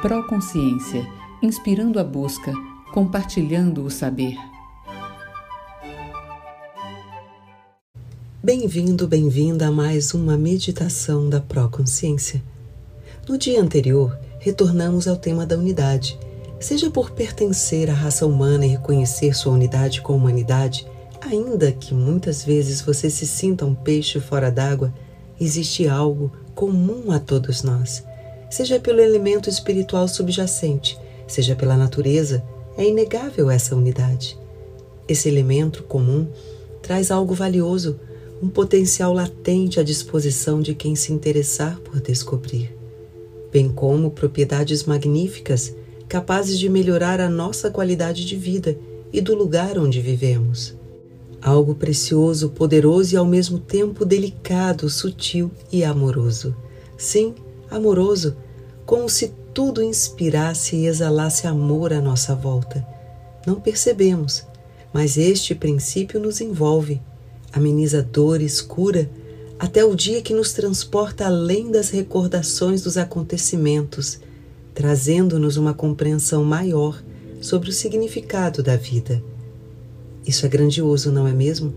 Proconsciência, inspirando a busca, compartilhando o saber. Bem-vindo, bem-vinda a mais uma meditação da Proconsciência. No dia anterior, retornamos ao tema da unidade. Seja por pertencer à raça humana e reconhecer sua unidade com a humanidade, ainda que muitas vezes você se sinta um peixe fora d'água, existe algo comum a todos nós seja pelo elemento espiritual subjacente, seja pela natureza, é inegável essa unidade. Esse elemento comum traz algo valioso, um potencial latente à disposição de quem se interessar por descobrir, bem como propriedades magníficas capazes de melhorar a nossa qualidade de vida e do lugar onde vivemos. Algo precioso, poderoso e ao mesmo tempo delicado, sutil e amoroso. Sim, amoroso, como se tudo inspirasse e exalasse amor à nossa volta. Não percebemos, mas este princípio nos envolve, ameniza dores, cura, até o dia que nos transporta além das recordações dos acontecimentos, trazendo-nos uma compreensão maior sobre o significado da vida. Isso é grandioso, não é mesmo?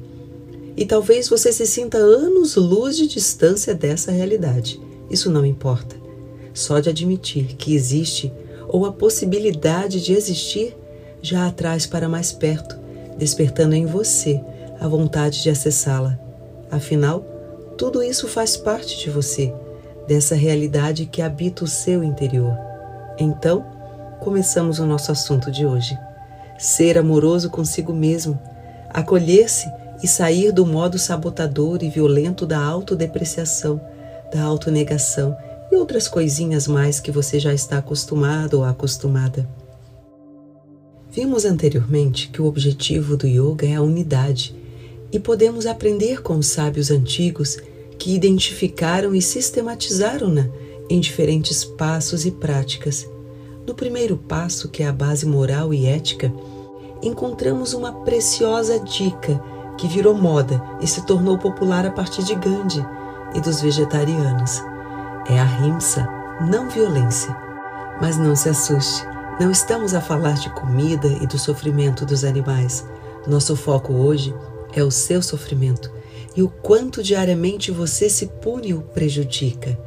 E talvez você se sinta anos-luz de distância dessa realidade. Isso não importa. Só de admitir que existe ou a possibilidade de existir já a traz para mais perto, despertando em você a vontade de acessá-la. Afinal, tudo isso faz parte de você, dessa realidade que habita o seu interior. Então, começamos o nosso assunto de hoje. Ser amoroso consigo mesmo, acolher-se e sair do modo sabotador e violento da autodepreciação da autonegação e outras coisinhas mais que você já está acostumado ou acostumada. Vimos anteriormente que o objetivo do yoga é a unidade e podemos aprender com os sábios antigos que identificaram e sistematizaram-na em diferentes passos e práticas. No primeiro passo, que é a base moral e ética, encontramos uma preciosa dica que virou moda e se tornou popular a partir de Gandhi e dos vegetarianos. É a rimsa, não violência. Mas não se assuste, não estamos a falar de comida e do sofrimento dos animais. Nosso foco hoje é o seu sofrimento e o quanto diariamente você se pune e o prejudica.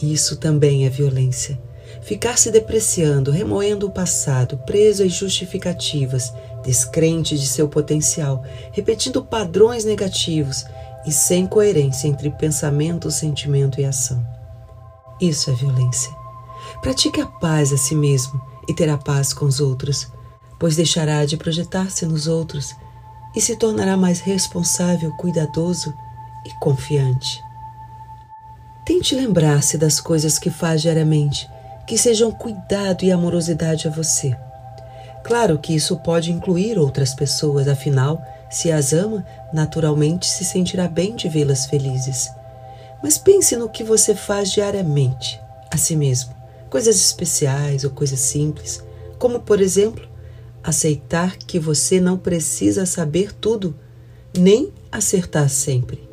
Isso também é violência. Ficar se depreciando, remoendo o passado, preso às justificativas, descrente de seu potencial, repetindo padrões negativos e sem coerência entre pensamento, sentimento e ação. Isso é violência. Pratique a paz a si mesmo e terá paz com os outros, pois deixará de projetar-se nos outros e se tornará mais responsável, cuidadoso e confiante. Tente lembrar-se das coisas que faz diariamente, que sejam cuidado e amorosidade a você. Claro que isso pode incluir outras pessoas, afinal, se as ama, naturalmente se sentirá bem de vê-las felizes. Mas pense no que você faz diariamente, a si mesmo, coisas especiais ou coisas simples, como, por exemplo, aceitar que você não precisa saber tudo, nem acertar sempre.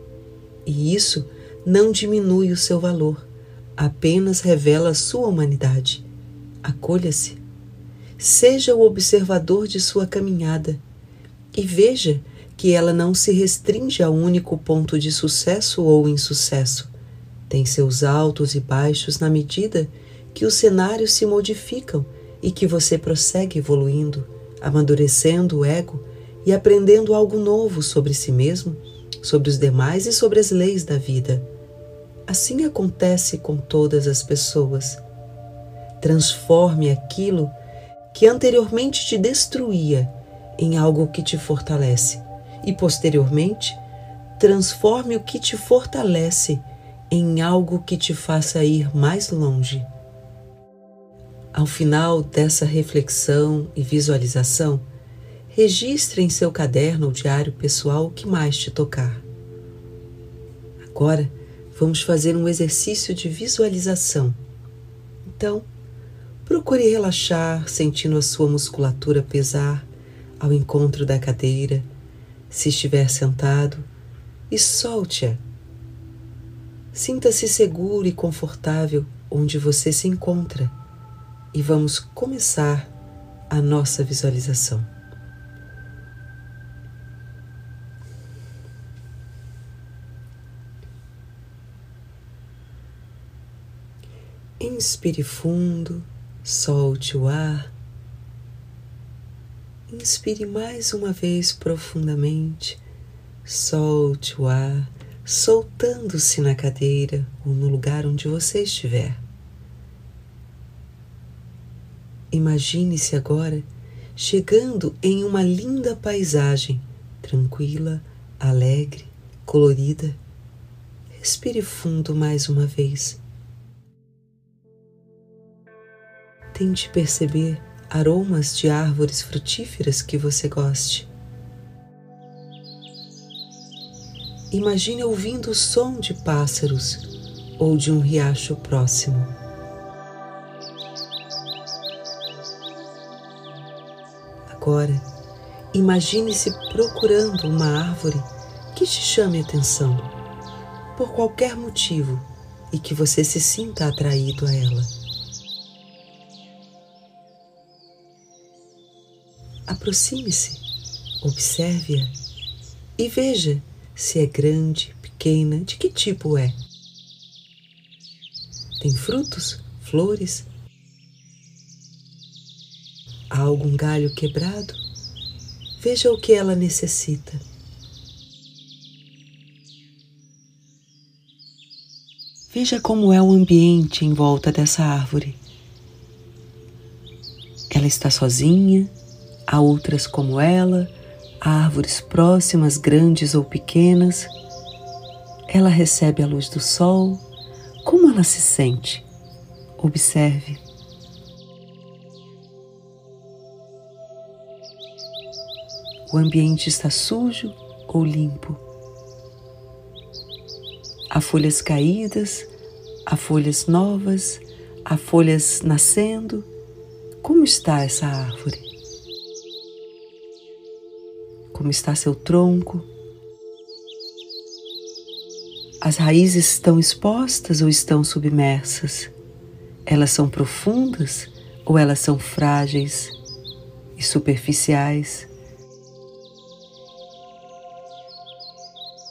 E isso não diminui o seu valor, apenas revela a sua humanidade. Acolha-se. Seja o observador de sua caminhada e veja que ela não se restringe a um único ponto de sucesso ou insucesso. Tem seus altos e baixos na medida que os cenários se modificam e que você prossegue evoluindo, amadurecendo o ego e aprendendo algo novo sobre si mesmo, sobre os demais e sobre as leis da vida. Assim acontece com todas as pessoas. Transforme aquilo que anteriormente te destruía em algo que te fortalece e, posteriormente, transforme o que te fortalece em algo que te faça ir mais longe. Ao final dessa reflexão e visualização, registre em seu caderno ou diário pessoal o que mais te tocar. Agora, vamos fazer um exercício de visualização. Então, procure relaxar, sentindo a sua musculatura pesar ao encontro da cadeira, se estiver sentado, e solte-a. Sinta-se seguro e confortável onde você se encontra, e vamos começar a nossa visualização. Inspire fundo, solte o ar. Inspire mais uma vez profundamente, solte o ar, soltando-se na cadeira ou no lugar onde você estiver. Imagine-se agora chegando em uma linda paisagem, tranquila, alegre, colorida. Respire fundo mais uma vez. Tente perceber aromas de árvores frutíferas que você goste. Imagine ouvindo o som de pássaros ou de um riacho próximo. Agora, imagine-se procurando uma árvore que te chame atenção, por qualquer motivo, e que você se sinta atraído a ela. Aproxime-se, observe-a e veja se é grande, pequena, de que tipo é. Tem frutos, flores? Há algum galho quebrado? Veja o que ela necessita. Veja como é o ambiente em volta dessa árvore. Ela está sozinha, Há outras como ela, árvores próximas, grandes ou pequenas. Ela recebe a luz do sol. Como ela se sente? Observe. O ambiente está sujo ou limpo? Há folhas caídas, há folhas novas, há folhas nascendo. Como está essa árvore? Como está seu tronco. As raízes estão expostas ou estão submersas? Elas são profundas ou elas são frágeis e superficiais?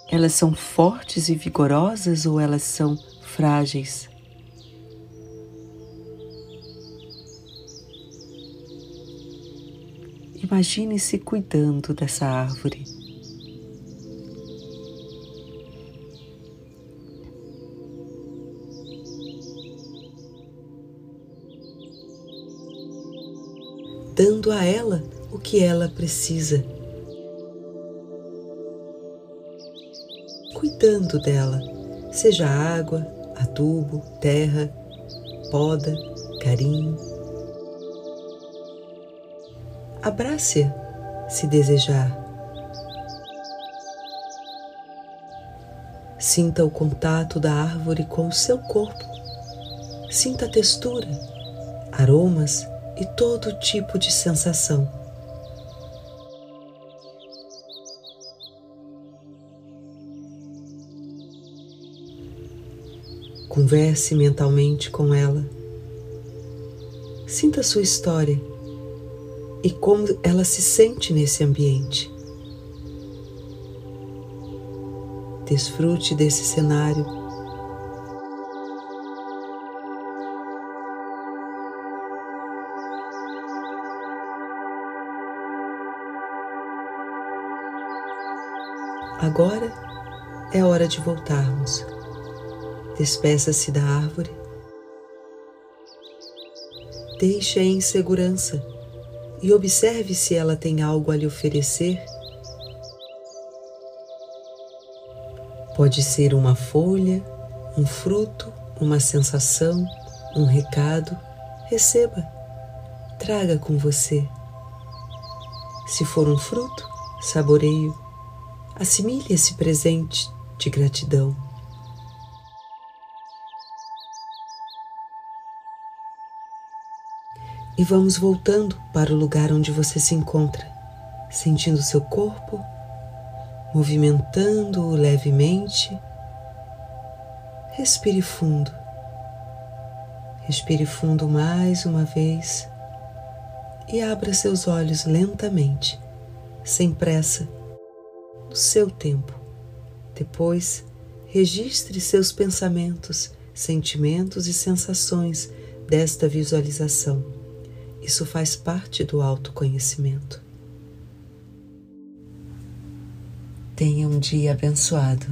Elas são fortes e vigorosas ou elas são frágeis? Imagine-se cuidando dessa árvore. Dando a ela o que ela precisa. Cuidando dela, seja água, adubo, terra, poda, carinho Abrace-a se desejar. Sinta o contato da árvore com o seu corpo. Sinta a textura, aromas e todo tipo de sensação. Converse mentalmente com ela. Sinta sua história e como ela se sente nesse ambiente. Desfrute desse cenário. Agora é hora de voltarmos. Despeça-se da árvore. Deixe-a em segurança e observe se ela tem algo a lhe oferecer. Pode ser uma folha, um fruto, uma sensação, um recado. Receba, traga com você. Se for um fruto, saboreio. Assimile esse presente de gratidão. E vamos voltando para o lugar onde você se encontra, sentindo seu corpo, movimentando-o levemente. Respire fundo. Respire fundo mais uma vez e abra seus olhos lentamente, sem pressa, no seu tempo. Depois, registre seus pensamentos, sentimentos e sensações desta visualização. Isso faz parte do autoconhecimento. Tenha um dia abençoado.